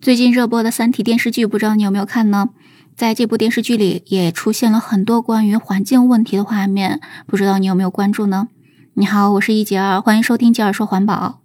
最近热播的《三体》电视剧，不知道你有没有看呢？在这部电视剧里，也出现了很多关于环境问题的画面，不知道你有没有关注呢？你好，我是一杰儿，欢迎收听杰儿说环保。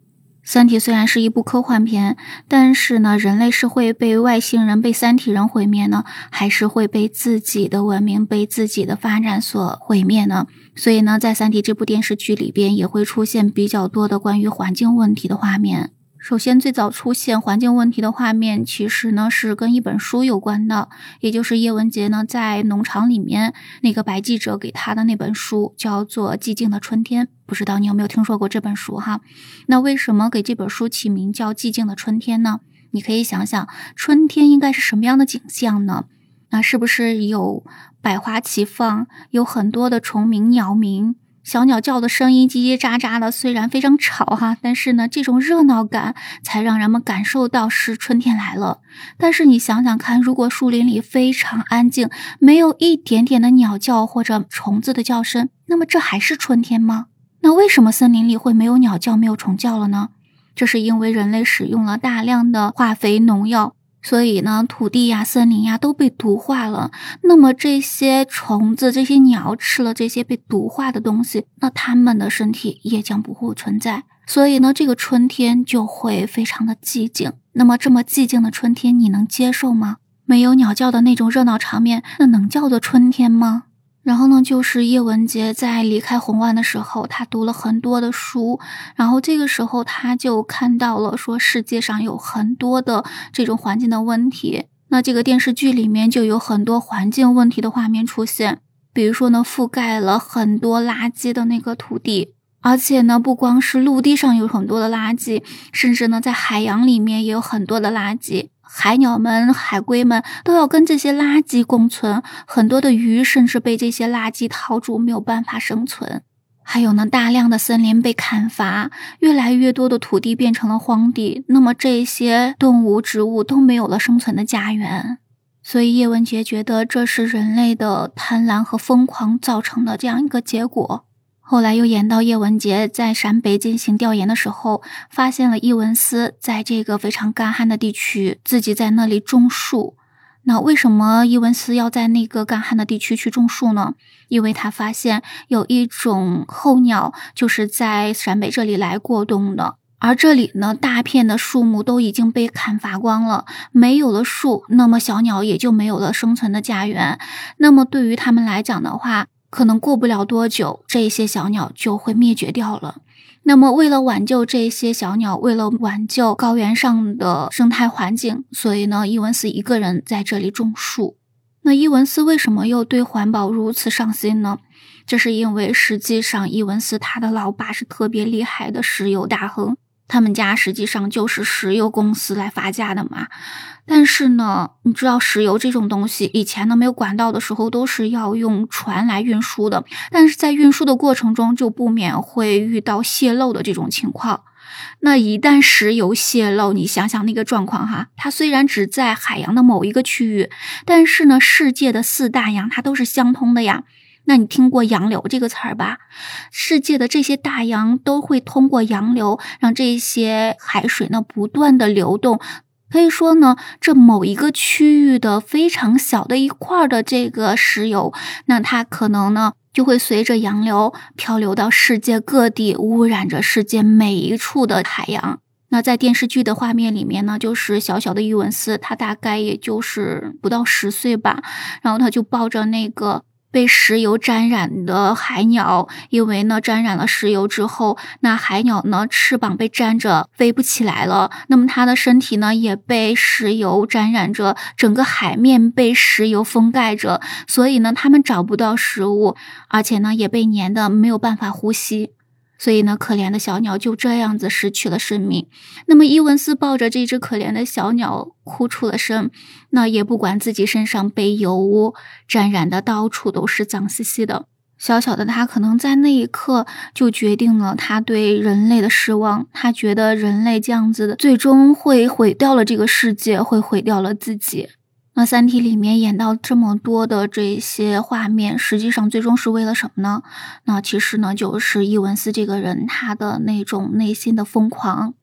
《三体》虽然是一部科幻片，但是呢，人类是会被外星人、被三体人毁灭呢，还是会被自己的文明、被自己的发展所毁灭呢？所以呢，在《三体》这部电视剧里边，也会出现比较多的关于环境问题的画面。首先，最早出现环境问题的画面，其实呢是跟一本书有关的，也就是叶文洁呢在农场里面那个白记者给他的那本书，叫做《寂静的春天》。不知道你有没有听说过这本书哈？那为什么给这本书起名叫《寂静的春天》呢？你可以想想，春天应该是什么样的景象呢？那是不是有百花齐放，有很多的虫鸣鸟鸣？小鸟叫的声音叽叽喳喳的，虽然非常吵哈，但是呢，这种热闹感才让人们感受到是春天来了。但是你想想看，如果树林里非常安静，没有一点点的鸟叫或者虫子的叫声，那么这还是春天吗？那为什么森林里会没有鸟叫、没有虫叫了呢？这是因为人类使用了大量的化肥、农药。所以呢，土地呀、森林呀都被毒化了。那么这些虫子、这些鸟吃了这些被毒化的东西，那它们的身体也将不复存在。所以呢，这个春天就会非常的寂静。那么这么寂静的春天，你能接受吗？没有鸟叫的那种热闹场面，那能叫做春天吗？然后呢，就是叶文洁在离开红湾的时候，他读了很多的书，然后这个时候他就看到了说世界上有很多的这种环境的问题。那这个电视剧里面就有很多环境问题的画面出现，比如说呢，覆盖了很多垃圾的那个土地，而且呢，不光是陆地上有很多的垃圾，甚至呢，在海洋里面也有很多的垃圾。海鸟们、海龟们都要跟这些垃圾共存，很多的鱼甚至被这些垃圾套住，没有办法生存。还有呢，大量的森林被砍伐，越来越多的土地变成了荒地，那么这些动物、植物都没有了生存的家园。所以叶文洁觉得这是人类的贪婪和疯狂造成的这样一个结果。后来又演到叶文洁在陕北进行调研的时候，发现了伊文斯在这个非常干旱的地区，自己在那里种树。那为什么伊文斯要在那个干旱的地区去种树呢？因为他发现有一种候鸟就是在陕北这里来过冬的，而这里呢，大片的树木都已经被砍伐光了，没有了树，那么小鸟也就没有了生存的家园。那么对于他们来讲的话，可能过不了多久，这些小鸟就会灭绝掉了。那么，为了挽救这些小鸟，为了挽救高原上的生态环境，所以呢，伊文斯一个人在这里种树。那伊文斯为什么又对环保如此上心呢？这是因为实际上，伊文斯他的老爸是特别厉害的石油大亨。他们家实际上就是石油公司来发家的嘛，但是呢，你知道石油这种东西，以前呢没有管道的时候，都是要用船来运输的，但是在运输的过程中就不免会遇到泄漏的这种情况。那一旦石油泄漏，你想想那个状况哈，它虽然只在海洋的某一个区域，但是呢，世界的四大洋它都是相通的呀。那你听过洋流这个词儿吧？世界的这些大洋都会通过洋流，让这些海水呢不断的流动。可以说呢，这某一个区域的非常小的一块的这个石油，那它可能呢就会随着洋流漂流到世界各地，污染着世界每一处的海洋。那在电视剧的画面里面呢，就是小小的伊文斯，他大概也就是不到十岁吧，然后他就抱着那个。被石油沾染的海鸟，因为呢沾染了石油之后，那海鸟呢翅膀被沾着飞不起来了，那么它的身体呢也被石油沾染着，整个海面被石油封盖着，所以呢它们找不到食物，而且呢也被粘的没有办法呼吸。所以呢，可怜的小鸟就这样子失去了生命。那么伊文斯抱着这只可怜的小鸟哭出了声，那也不管自己身上被油污沾染的到处都是脏兮兮的。小小的他可能在那一刻就决定了他对人类的失望，他觉得人类这样子的最终会毁掉了这个世界，会毁掉了自己。那《三体》里面演到这么多的这些画面，实际上最终是为了什么呢？那其实呢，就是伊文斯这个人他的那种内心的疯狂。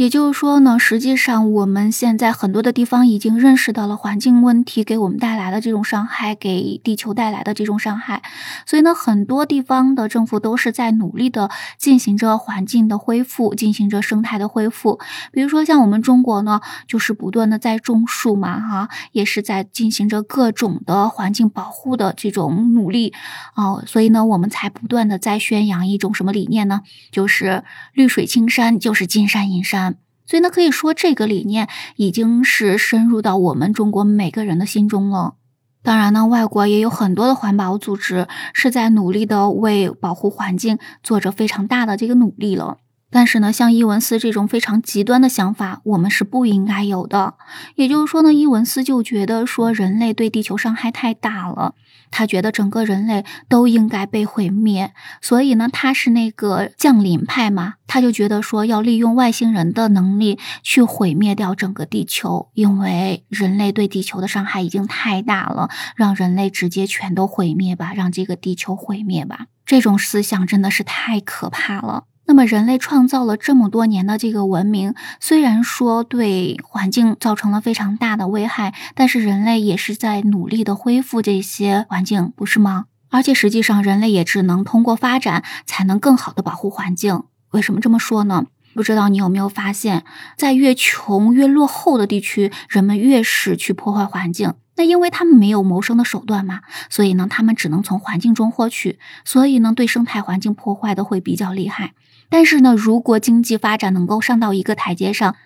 也就是说呢，实际上我们现在很多的地方已经认识到了环境问题给我们带来的这种伤害，给地球带来的这种伤害，所以呢，很多地方的政府都是在努力的进行着环境的恢复，进行着生态的恢复。比如说像我们中国呢，就是不断的在种树嘛，哈，也是在进行着各种的环境保护的这种努力哦，所以呢，我们才不断的在宣扬一种什么理念呢？就是绿水青山，就是金山银山。所以呢，可以说这个理念已经是深入到我们中国每个人的心中了。当然呢，外国也有很多的环保组织是在努力的为保护环境做着非常大的这个努力了。但是呢，像伊文斯这种非常极端的想法，我们是不应该有的。也就是说呢，伊文斯就觉得说人类对地球伤害太大了，他觉得整个人类都应该被毁灭。所以呢，他是那个降临派嘛，他就觉得说要利用外星人的能力去毁灭掉整个地球，因为人类对地球的伤害已经太大了，让人类直接全都毁灭吧，让这个地球毁灭吧。这种思想真的是太可怕了。那么，人类创造了这么多年的这个文明，虽然说对环境造成了非常大的危害，但是人类也是在努力的恢复这些环境，不是吗？而且实际上，人类也只能通过发展才能更好的保护环境。为什么这么说呢？不知道你有没有发现，在越穷越落后的地区，人们越是去破坏环境。那因为他们没有谋生的手段嘛，所以呢，他们只能从环境中获取，所以呢，对生态环境破坏的会比较厉害。但是呢，如果经济发展能够上到一个台阶上，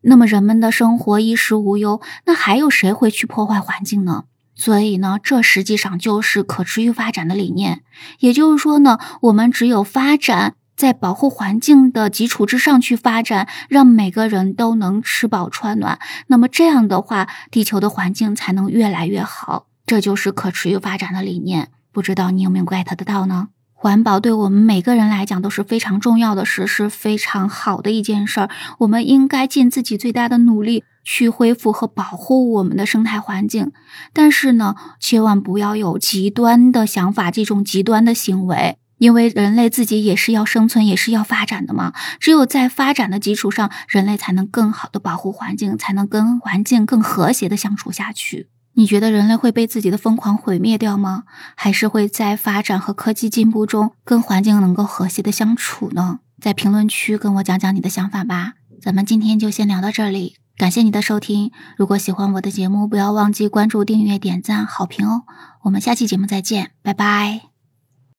那么人们的生活衣食无忧，那还有谁会去破坏环境呢？所以呢，这实际上就是可持续发展的理念。也就是说呢，我们只有发展在保护环境的基础之上去发展，让每个人都能吃饱穿暖，那么这样的话，地球的环境才能越来越好。这就是可持续发展的理念。不知道你有没有 get 得到呢？环保对我们每个人来讲都是非常重要的事，是非常好的一件事儿。我们应该尽自己最大的努力去恢复和保护我们的生态环境。但是呢，千万不要有极端的想法，这种极端的行为，因为人类自己也是要生存，也是要发展的嘛。只有在发展的基础上，人类才能更好的保护环境，才能跟环境更和谐的相处下去。你觉得人类会被自己的疯狂毁灭掉吗？还是会在发展和科技进步中跟环境能够和谐的相处呢？在评论区跟我讲讲你的想法吧。咱们今天就先聊到这里，感谢你的收听。如果喜欢我的节目，不要忘记关注、订阅、点赞、好评哦。我们下期节目再见，拜拜。